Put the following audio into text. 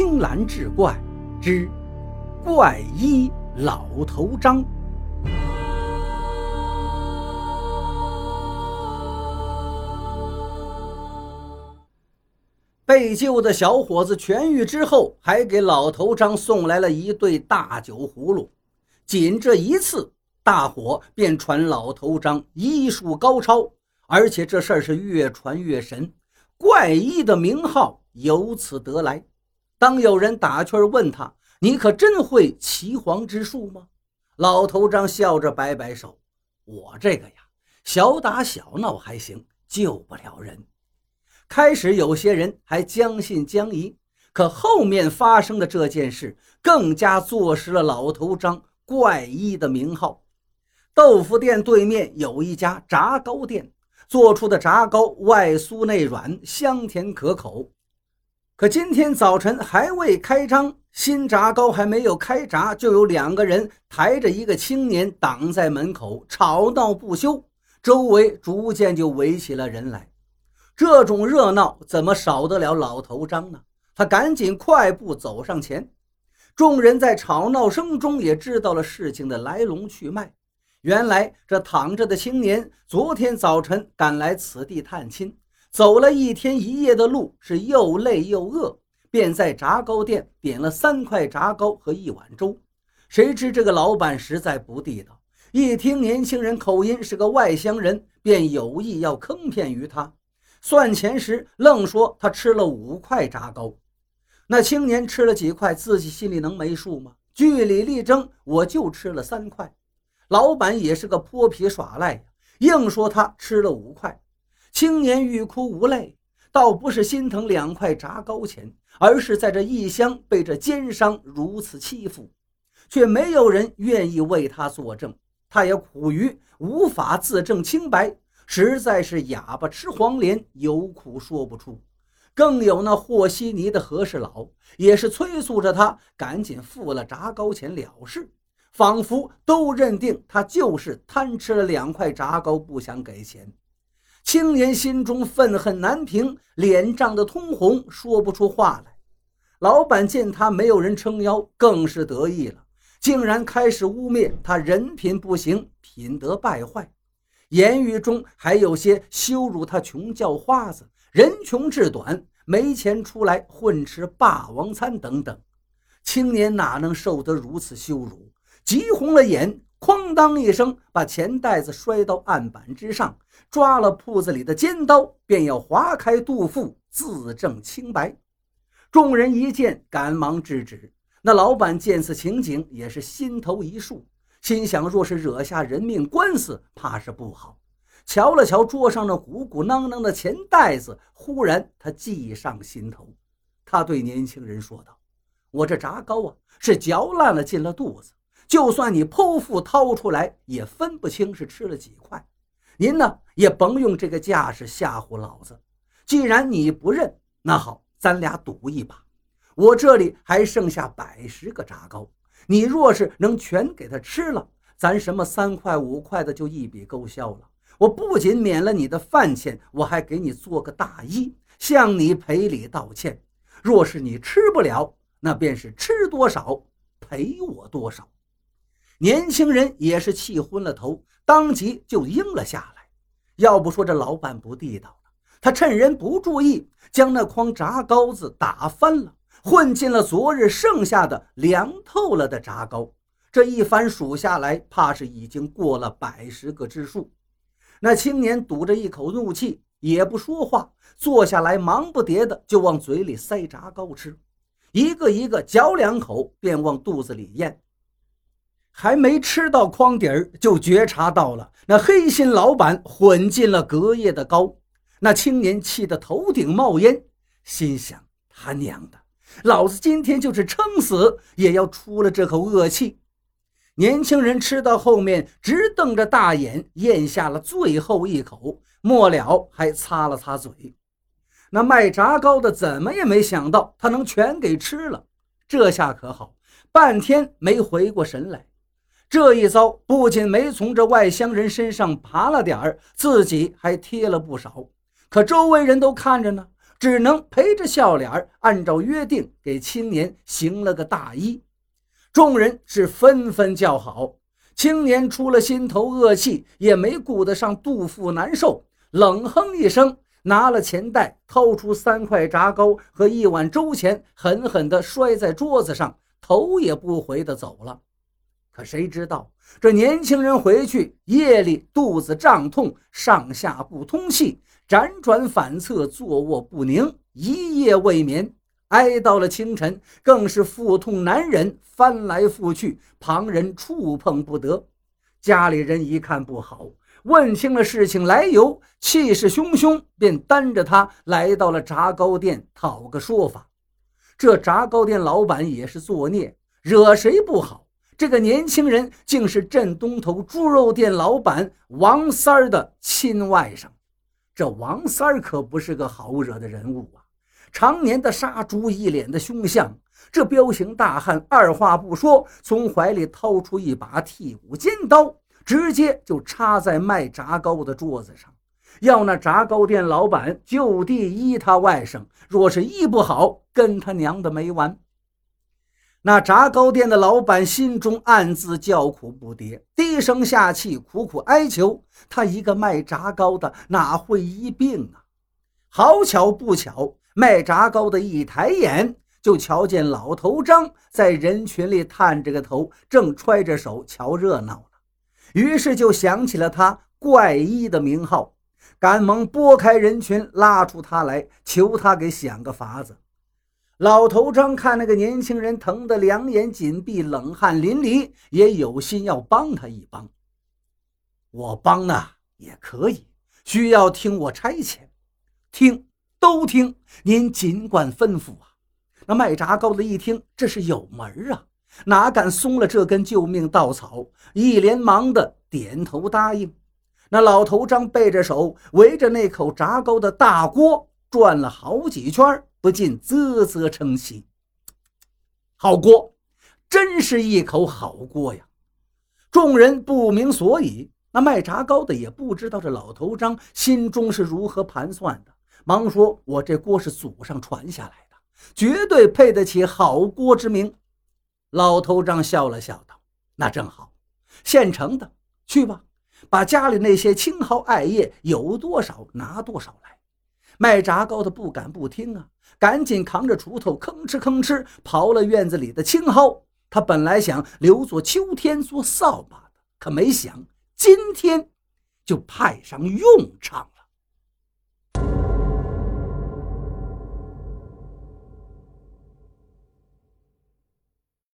青蓝志怪之怪医老头张。被救的小伙子痊愈之后，还给老头张送来了一对大酒葫芦。仅这一次，大伙便传老头张医术高超，而且这事儿是越传越神，怪医的名号由此得来。当有人打趣问他：“你可真会岐黄之术吗？”老头张笑着摆摆手：“我这个呀，小打小闹还行，救不了人。”开始有些人还将信将疑，可后面发生的这件事更加坐实了老头张怪异的名号。豆腐店对面有一家炸糕店，做出的炸糕外酥内软，香甜可口。可今天早晨还未开张，新闸高还没有开闸，就有两个人抬着一个青年挡在门口，吵闹不休。周围逐渐就围起了人来。这种热闹怎么少得了老头张呢？他赶紧快步走上前。众人在吵闹声中也知道了事情的来龙去脉。原来这躺着的青年昨天早晨赶来此地探亲。走了一天一夜的路，是又累又饿，便在炸糕店点了三块炸糕和一碗粥。谁知这个老板实在不地道，一听年轻人口音是个外乡人，便有意要坑骗于他。算钱时愣说他吃了五块炸糕。那青年吃了几块，自己心里能没数吗？据理力争，我就吃了三块。老板也是个泼皮耍赖，硬说他吃了五块。青年欲哭无泪，倒不是心疼两块炸糕钱，而是在这异乡被这奸商如此欺负，却没有人愿意为他作证。他也苦于无法自证清白，实在是哑巴吃黄连，有苦说不出。更有那和稀泥的和事佬，也是催促着他赶紧付了炸糕钱了事，仿佛都认定他就是贪吃了两块炸糕，不想给钱。青年心中愤恨难平，脸涨得通红，说不出话来。老板见他没有人撑腰，更是得意了，竟然开始污蔑他人品不行，品德败坏，言语中还有些羞辱他穷叫花子，人穷志短，没钱出来混吃霸王餐等等。青年哪能受得如此羞辱，急红了眼。哐当一声，把钱袋子摔到案板之上，抓了铺子里的尖刀，便要划开肚腹自证清白。众人一见，赶忙制止。那老板见此情景，也是心头一竖，心想：若是惹下人命官司，怕是不好。瞧了瞧桌上那鼓鼓囊囊的钱袋子，忽然他计上心头。他对年轻人说道：“我这炸糕啊，是嚼烂了进了肚子。”就算你剖腹掏出来，也分不清是吃了几块。您呢，也甭用这个架势吓唬老子。既然你不认，那好，咱俩赌一把。我这里还剩下百十个炸糕，你若是能全给他吃了，咱什么三块五块的就一笔勾销了。我不仅免了你的饭钱，我还给你做个大衣，向你赔礼道歉。若是你吃不了，那便是吃多少赔我多少。年轻人也是气昏了头，当即就应了下来。要不说这老板不地道呢，他趁人不注意，将那筐炸糕子打翻了，混进了昨日剩下的凉透了的炸糕。这一番数下来，怕是已经过了百十个之数。那青年堵着一口怒气，也不说话，坐下来，忙不迭的就往嘴里塞炸糕吃，一个一个嚼两口，便往肚子里咽。还没吃到筐底儿，就觉察到了那黑心老板混进了隔夜的糕。那青年气得头顶冒烟，心想：他娘的，老子今天就是撑死也要出了这口恶气。年轻人吃到后面，直瞪着大眼咽下了最后一口，末了还擦了擦嘴。那卖炸糕的怎么也没想到他能全给吃了，这下可好，半天没回过神来。这一遭不仅没从这外乡人身上爬了点儿，自己还贴了不少。可周围人都看着呢，只能陪着笑脸，按照约定给青年行了个大揖。众人是纷纷叫好。青年出了心头恶气，也没顾得上肚腹难受，冷哼一声，拿了钱袋，掏出三块炸糕和一碗粥钱，狠狠地摔在桌子上，头也不回地走了。可谁知道，这年轻人回去夜里肚子胀痛，上下不通气，辗转反侧，坐卧不宁，一夜未眠。挨到了清晨，更是腹痛难忍，翻来覆去，旁人触碰不得。家里人一看不好，问清了事情来由，气势汹汹，便担着他来到了炸糕店讨个说法。这炸糕店老板也是作孽，惹谁不好？这个年轻人竟是镇东头猪肉店老板王三儿的亲外甥。这王三儿可不是个好惹的人物啊！常年的杀猪，一脸的凶相。这彪形大汉二话不说，从怀里掏出一把剔骨尖刀，直接就插在卖炸糕的桌子上，要那炸糕店老板就地医他外甥。若是医不好，跟他娘的没完。那炸糕店的老板心中暗自叫苦不迭，低声下气，苦苦哀求他一个卖炸糕的哪会医病啊？好巧不巧。卖炸糕的一抬眼，就瞧见老头张在人群里探着个头，正揣着手瞧热闹呢。于是就想起了他怪医的名号，赶忙拨开人群，拉出他来，求他给想个法子。老头张看那个年轻人疼得两眼紧闭，冷汗淋漓，也有心要帮他一帮。我帮呢也可以，需要听我差遣，听。都听，您尽管吩咐啊！那卖炸糕的一听，这是有门啊，哪敢松了这根救命稻草？一连忙的点头答应。那老头张背着手，围着那口炸糕的大锅转了好几圈，不禁啧啧称奇：“好锅，真是一口好锅呀！”众人不明所以，那卖炸糕的也不知道这老头张心中是如何盘算的。忙说：“我这锅是祖上传下来的，绝对配得起好锅之名。”老头张笑了笑道：“那正好，现成的，去吧，把家里那些青蒿艾叶有多少拿多少来。”卖炸糕的不敢不听啊，赶紧扛着锄头，吭哧吭哧刨了院子里的青蒿。他本来想留作秋天做扫把的，可没想今天就派上用场了。